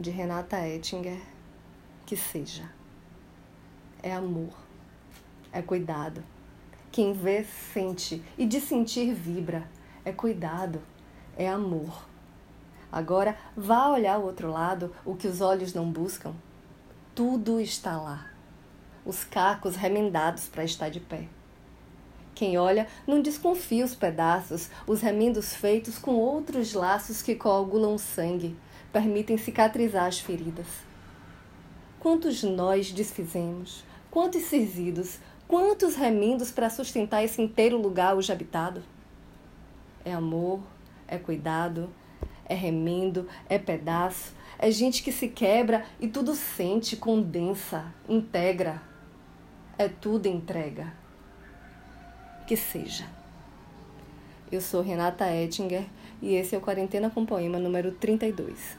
de Renata Ettinger, que seja. É amor, é cuidado. Quem vê, sente, e de sentir vibra. É cuidado, é amor. Agora, vá olhar o outro lado, o que os olhos não buscam. Tudo está lá. Os cacos remendados para estar de pé. Quem olha não desconfia os pedaços, os remendos feitos com outros laços que coagulam sangue, permitem cicatrizar as feridas. Quantos nós desfizemos, quantos cirzidos, quantos remendos para sustentar esse inteiro lugar hoje habitado? É amor, é cuidado, é remendo, é pedaço, é gente que se quebra e tudo sente, condensa, integra. É tudo entrega. Que seja. Eu sou Renata Ettinger e esse é o Quarentena com Poema número 32.